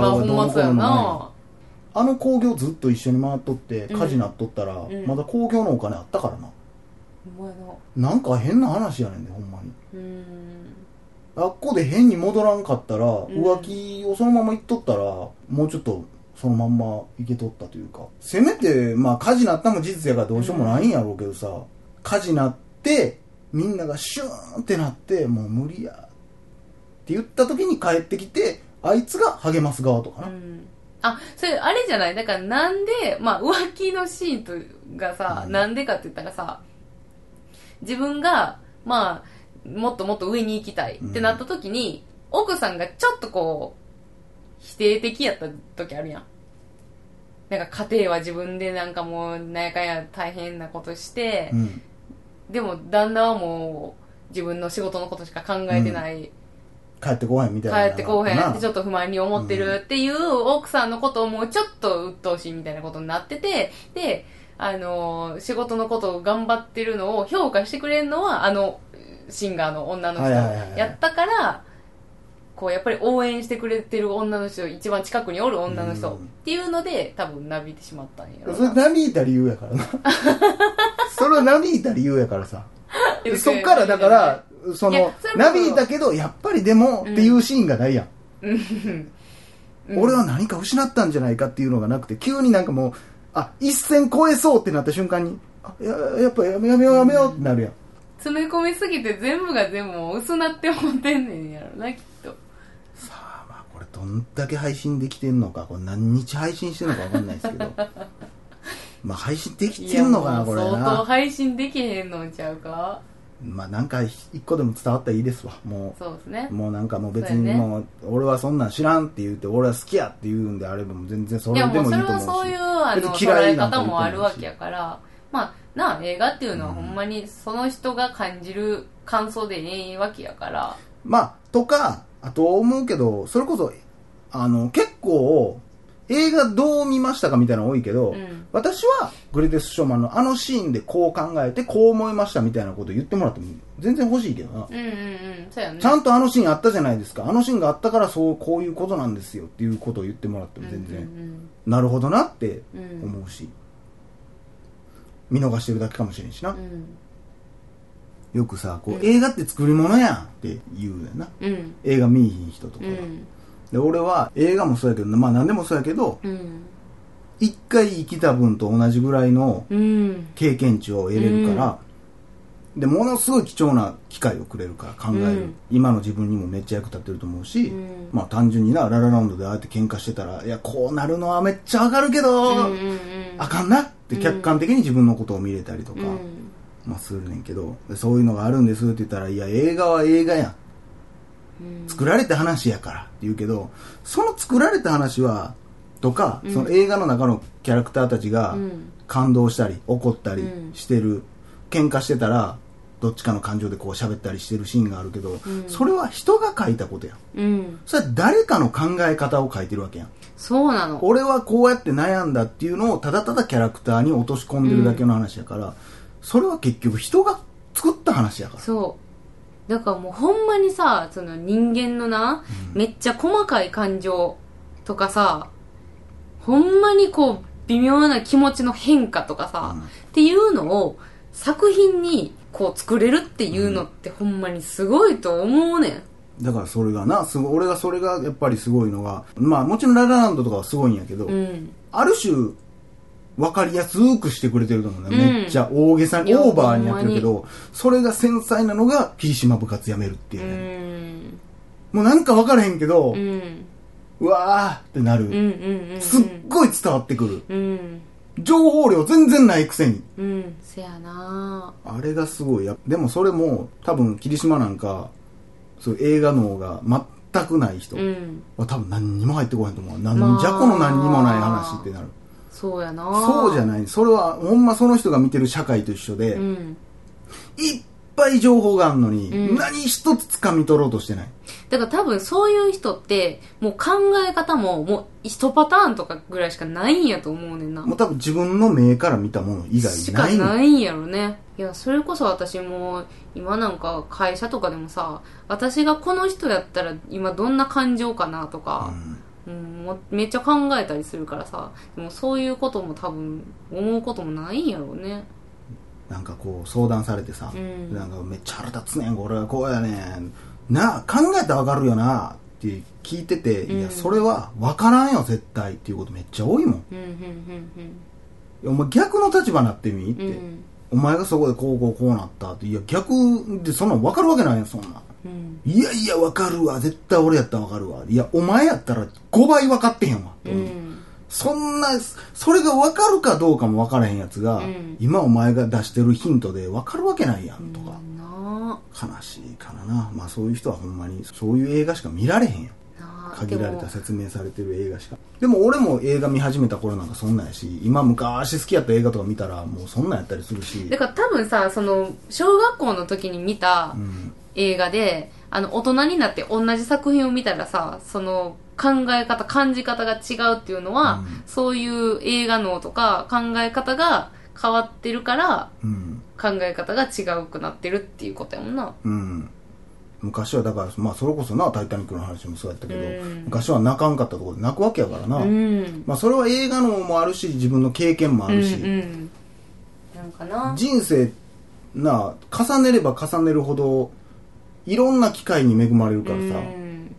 まあほんまそうやな。あの工業ずっと一緒に回っとってうん。火事なっとったら、ん。まだ工業のお金あったからな。ほんまやな。なんか変な話やねんでほんまに。うーん。あっこで変に戻らんかったら、ん。浮気をそのまま行っとったらもうちょっとそのまんまいけとったというか。せめてまあ火事なったのも事実やからどうしようもないんやろうけどさ、火事なってみんながシューンってなってもう無理やって言った時に帰ってきてあいつが励ます側とかな、うん。あ、それ、あれじゃない？だからなんで、まあ、浮気のシーンとがさ、うん。なんでかって言ったらさ、自分が、まあ、もっともっと上に行きたいってなった時に、奥さんがちょっとこう、否定的やった時あるやん。なんか家庭は自分でなんかもう、なんやかんや大変なことして、うん。でも旦那はもう、自分の仕事のことしか考えてない。帰ってこへんみたいな帰ってこうへんってちょっっと不満に思ってるっていう奥さんのことをもうちょっと鬱陶しいみたいなことになってて、で、あのー仕事のことを頑張ってるのを評価してくれるのは、あの、シンガーの女の人やったから、こう、やっぱり応援してくれてる女の人、一番近くにおる女の人うん。っていうので、多分なびいてしまったんやろそれな。なびいた理由やからなそれはなびいた理由やからさ。そっからだからそのそれこそ。なびいたけどやっぱりでもっていうシーンがないやん、うん。俺は何か失ったんじゃないかっていうのがなくて急になんかもうあ一線越えそうってなった瞬間にあややっぱやめやめようやめようってなるやん。詰め込みすぎて全部が全部薄なって思ってんねんやろな、きっと。さあまあこれどんだけ配信できてんのか。これ何日配信してんのか分かんないですけど。まあ配信できてんのかなこれもう相当な配信できへんのちゃうかまあなんか一個でも伝わったらいいですわ。もうそうですね。もうなんかもう別にもう俺はそんなん知らんって言って俺は好きやって言うんであればもう全然そいれでやもうそれもいいと思うし。はそういうあ別の捉に嫌いえ方もあるわけやから。まあなあ映画っていうのはほんまにその人が感じる感想でええわけやから。まあとかあと思うけどそれこそあの結構映画どう見ましたかみたいなの多いけど、うん。私はグレテス・ショーマンのあのシーンでこう考えてこう思いましたみたいなこと言ってもらっても全然欲しいけどな、うんうんうんそうやね。ちゃんとあのシーンあったじゃないですか。あのシーンがあったからそうこういうことなんですよっていうことを言ってもらっても全然、うんなるほどなってうん思うし、見逃してるだけかもしれんしな、うん。うんよくさこう、うん。映画って作り物やんって言うねんな。うん。映画見いひん人とかは、うんで俺は映画もそうやけどまあ何でもそうやけどうん一回生きた分と同じぐらいのうん経験値を得れるから、でものすごい貴重な機会をくれるから考える、うん今の自分にもめっちゃ役立ってると思うし、うんまあ単純になララランドでああやって喧嘩してたらいやこうなるのはめっちゃわかるけど、うんうんうんあかん。なって客観的に自分のことを見れたりとか、うん。まあするねんけどでそういうのがあるんですって言ったらいや映画は映画やんうん作られた話やからって言うけどその作られた話はとか、うん。その映画の中のキャラクターたちがうん。感動したり怒ったりうん。してる、喧嘩してたらどっちかの感情でこう喋ったりしてるシーンがあるけど、ん。それは人が書いたことやん。うん。それは誰かの考え方を書いてるわけやん。そうなの。俺はこうやって悩んだっていうのをただただキャラクターに落とし込んでるだけの話やから、それは結局人が作った話やから。そう。だからもうほんまにさ、その人間のな、めっちゃ細かい感情とかさ、ほんまにこう、微妙な気持ちの変化とかさ、うんっていうのを作品にこう作れるっていうのってほんまにすごいと思うねん。だからそれがなすご俺がそれがやっぱりすごいのがまあもちろんララランドとかはすごいんやけど、うん。ある種分かりやすくしてくれてると思うね、うんめっちゃ大げさにオーバーにやってるけどそれが繊細なのが霧島部活やめるっていううね、ん。もうなんか分からへんけど、う。うんわーってなる、うんうんうんうん。すっごい伝わってくるうん。情報量全然ないくせに。うんせやなあれがすごいや。でもそれも、多分、霧島なんか、そういう映画脳が全くない人うんは多分何にも入ってこへんと思う。なんじゃこの何にもない話ってなる。そうやな。そうじゃない。それは、ほんまその人が見てる社会と一緒で、うん。いっぱい情報があるのに、うん。何一つ掴み取ろうとしてない。だから多分そういう人ってもう考え方ももう一パターンとかぐらいしかないんやと思うねんな。もう多分自分の目から見たもの以外しかないのないんやろね。いやそれこそ私も今なんか会社とかでもさ私がこの人やったら今どんな感情かなとか、うんもうめっちゃ考えたりするからさ。でもそういうことも多分思うこともないんやろうね。なんかこう相談されてさ、うん。なんかめっちゃ腹立つねん、俺はこうやねん。なあ、考えたらわかるよなって聞いてて、うん。いや、それはわからんよ、絶対っていうことめっちゃ多いもん。いうんうんやお前逆の立場になってみって、お前がそこでこうこうこうなったって、いや、逆でそんなんわかるわけないよ、そんなん。うんいやいや、わかるわ。絶対俺やったらわかるわ。いや、お前やったら5倍わかってへんわ。うんそんな、それが分かるかどうかも分からへんやつが、うん今お前が出してるヒントで分かるわけないやんとか、な悲しいからな。まあそういう人はほんまに、そういう映画しか見られへんよ。あなあ限られた説明されてる映画しか。でも俺も映画見始めた頃なんかそんなんやし、今昔好きやった映画とか見たらもうそんなんやったりするしだ、から多分さその小学校の時に見たうん、映画であの大人になって同じ作品を見たらさその考え方感じ方が違うっていうのは、うん。そういう映画脳とか考え方が変わってるからうん、考え方が違うくなってるっていうことやもんな。うん。昔はだから、まあそれこそな、タイタニックの話もそうやったけど、うん。昔は泣かんかったところで泣くわけやからな。うん。まあそれは映画のもあるし、自分の経験もあるし、うんうん。なんかな。人生な重ねれば重ねるほどいろんな機会に恵まれるからさ、うん。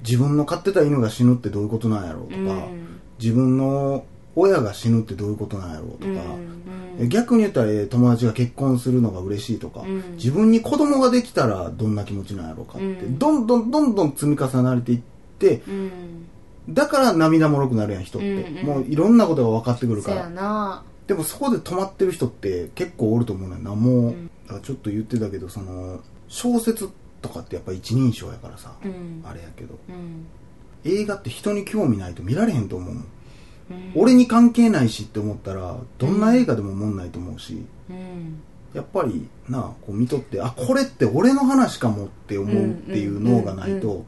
自分の飼ってた犬が死ぬってどういうことなんやろうとか、うん。自分の親が死ぬってどういうことなんやろうとか、逆に言ったらえー友達が結婚するのが嬉しいとか、うん。自分に子供ができたらどんな気持ちなんやろうかって、うん。どんどんどんどん積み重なれていってうん。だから涙もろくなるやん人って、もういろんなことが分かってくるから。な。でもそこで止まってる人って結構おると思うねんな。もう、うんあちょっと言ってたけどその小説とかってやっぱ一人称やからさ、うん。あれやけど。うん。映画って人に興味ないと見られへんと思ううん。俺に関係ないしって思ったらどんな映画でも思んないと思うし、うん。やっぱりなこう見とってあこれって俺の話かもって思うっていう脳がないと、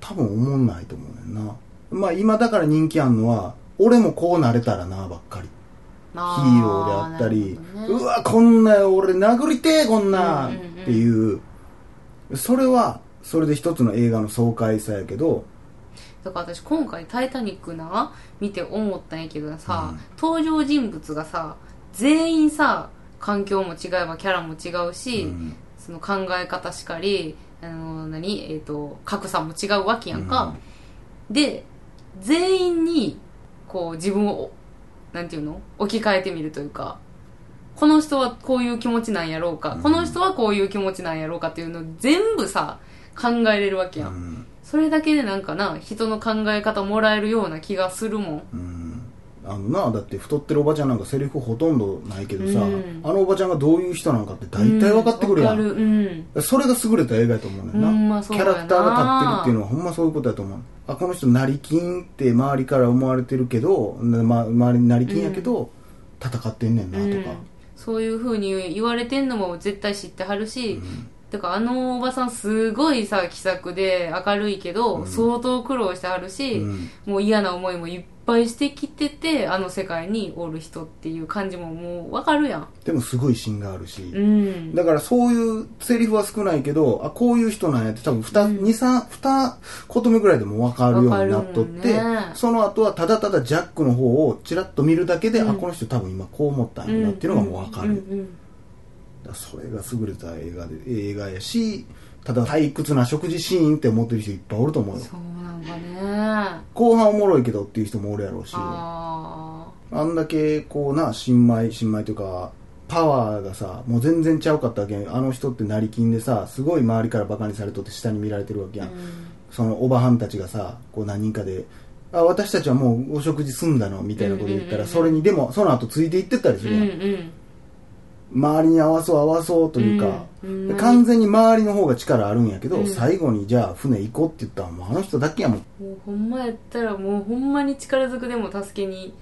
多分思んないと思うねんな。まあ今だから人気あんのは俺もこうなれたらなばっかりーローであったり、ね。うわこんな俺殴りてえこんな、う。んうんうん。っていうそれはそれで一つの映画の爽快さやけどだから私今回「タイタニックな」見て思ったんやけどさ、うん。登場人物がさ全員さ環境も違えばキャラも違うし、うん。その考え方しかりあの何、えー、と格差も違うわけやんか、で全員にこう自分をなんていうの？置き換えてみるというかこの人はこういう気持ちなんやろうか、うん。この人はこういう気持ちなんやろうかっていうのを全部さ考えれるわけやん、うん。それだけでなんかな人の考え方もらえるような気がするもん。うんあのなだって太ってるおばちゃんなんかセリフほとんどないけどさ、うん。あのおばちゃんがどういう人なのかって大体分かってくるやん、うんうん。それが優れた映画やと思うねんな、まそうやな。キャラクターが立ってるっていうのはほんまそういうことやと思う。あこの人成金って周りから思われてるけど、ま、周りに成金やけど、戦ってんねんなとか、うん。そういう風に言われてんのも絶対知ってはるし、だからあのおばさんすごいさ気さくで明るいけど、うん。相当苦労してはるし、うん。もう嫌な思いもいっぱいしてきててあの世界におる人っていう感じももうわかるやん。でもすごい芯があるし、うん。だからそういうセリフは少ないけどあこういう人なんやって多分 2,、うん。二三二言目ぐらいでも分かるようになっとって、ね。その後はただただジャックの方をちらっと見るだけで、うん。あこの人多分今こう思ったんやなっていうのがもう分かる、うんうん。だからそれが優れた映画で映画やしただ退屈な食事シーンって思ってる人いっぱいおると思うよ。そうなんかね。後半おもろいけどっていう人もおるやろうし。ああんだけこうな新米新米というかパワーがさもう全然ちゃうかったわけあの人って成金でさすごい周りからバカにされとって下に見られてるわけあやん、そのおばはんたちがさこう何人かであ私たちはもうお食事済んだのみたいなこと言ったら、うんうんうんうん。それにでもその後ついていってったりすうん。るやん、うん周りに合わそう合わそうというか、うんで完全に周りの方が力あるんやけど、うん。最後にじゃあ船行こうって言ったらもうあの人だけやもん、もうほんまやったらもうほんまに力ずくでも助けに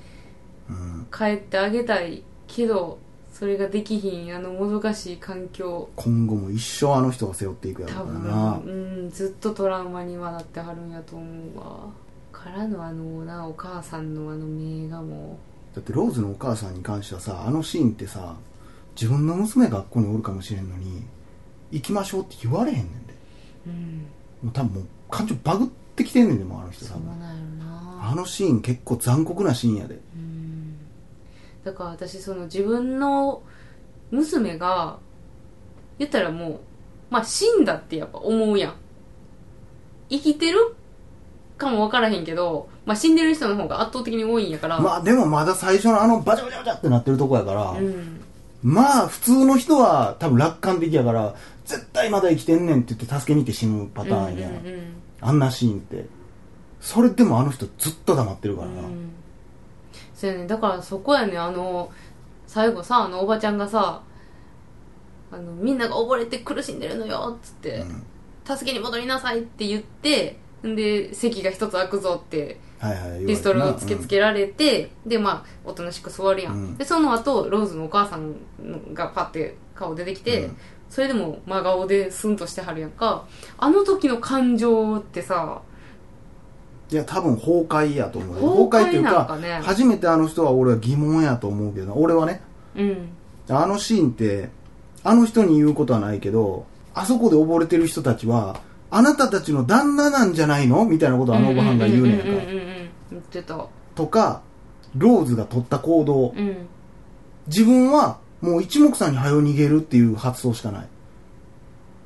うん、帰ってあげたいけどそれができひんあのもどかしい環境。今後も一生あの人が背負っていくや多ろうからな。分、うん、ずっとトラウマにはなってはるんやと思うわ。からのあのなお母さんのあの目がもだってローズのお母さんに関してはさあのシーンってさ自分の娘が学校におるかもしれんのに行きましょうって言われへんねんで。ううん。もう多分もう感情バグってきてんねんでもうあの人そ多分あのシーン結構残酷なシーンやで。うん。だから私その自分の娘が言ったらもうまあ死んだってやっぱ思うやん。生きてるかも分からへんけど、まあ、死んでる人の方が圧倒的に多いんやから、まあでもまだ最初のあのバチャバチャバチャってなってるとこやから、うんまあ普通の人は多分楽観的やから絶対まだ生きてんねんって言って助けに行って死ぬパターンや、うんうんうんあんなシーンって。それでもあの人ずっと黙ってるから。な、うん。そうやね。だからそこやね。あの最後さあのおばちゃんがさあのみんなが溺れて苦しんでるのよっつって、うん。助けに戻りなさいって言ってんで席が一つ空くぞってピストルを突きつけられて、でまあおとなしく座るやん、うん。でその後ローズのお母さんがパッて顔出てきて、うん。それでも真顔でスンとしてはるやんか。あの時の感情ってさいや多分崩壊やと思う崩壊っていうかかね。初めてあの人は俺は疑問やと思うけど俺はねうん。あのシーンってあの人に言うことはないけどあそこで溺れてる人たちはあなたたちの旦那なんじゃないの？みたいなことをあのおばはんが言うねんか。言ってた。とかローズが取った行動。うん。自分はもう一目散に早う逃げるっていう発想しかない。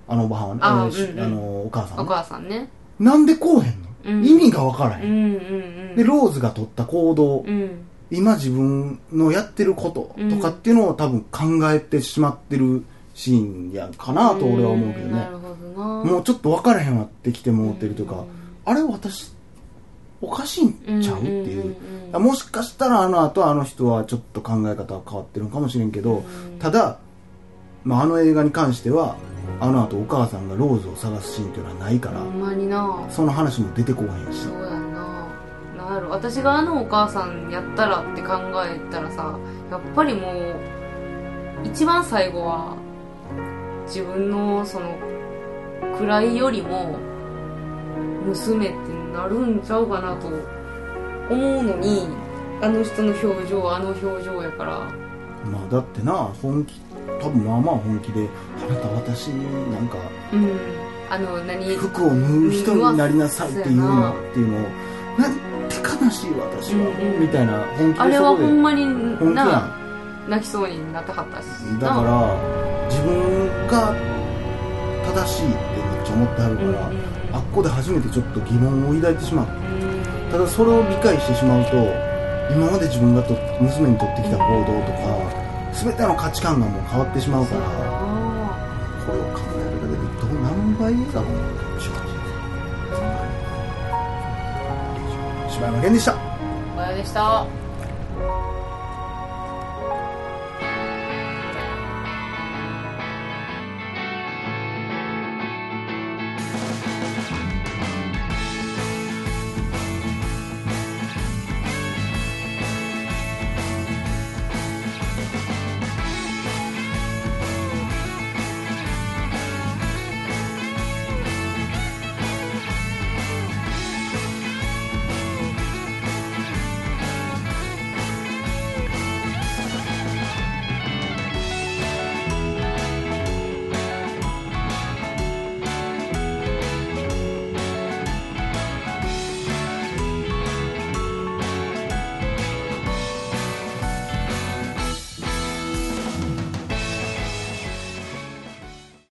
あのおばはんはね。あえーしうんうん。あのお母さんおね母さんね。なんでこうへんの、うん。意味がわからへん、うんうんうん。でローズが取った行動、うん。今自分のやってることとかっていうのを多分考えてしまってるシーンやかなと俺は思うけどね。もうちょっと分からへんわってきてもうてるというかうん。あれ私おかしいんちゃうっていう,、もしかしたらあの後あの人はちょっと考え方は変わってるのかもしれんけど、うん。ただ、まあ、あの映画に関してはあの後お母さんがローズを探すシーンっていうのはないから、ほんまにな。その話も出てこへんし。そうやんな。なんやろ。私があのお母さんやったらって考えたらさやっぱりもう一番最後は自分のその位よりも娘ってなるんちゃうかなと思うのにあの人の表情あの表情やから。まあだってな本気多分まあまあ本気で「あなた私になんかうん。あの何？服を縫う人になりなさい」っていうのっていうのを「な。んて悲しい私は」うんうん。みたいな本気あれはほんまに本気やな泣きそうになってはったしんだから自分が正しいってめっちゃ思ってはるから、うんうん。あっこで初めてちょっと疑問を抱いてしまう。うん。ただそれを理解してしまうと今まで自分がと娘にとってきた行動とか全ての価値観がもう変わってしまうからあこれを考えるだけでどう何倍だろうな正直柴山健でした。でした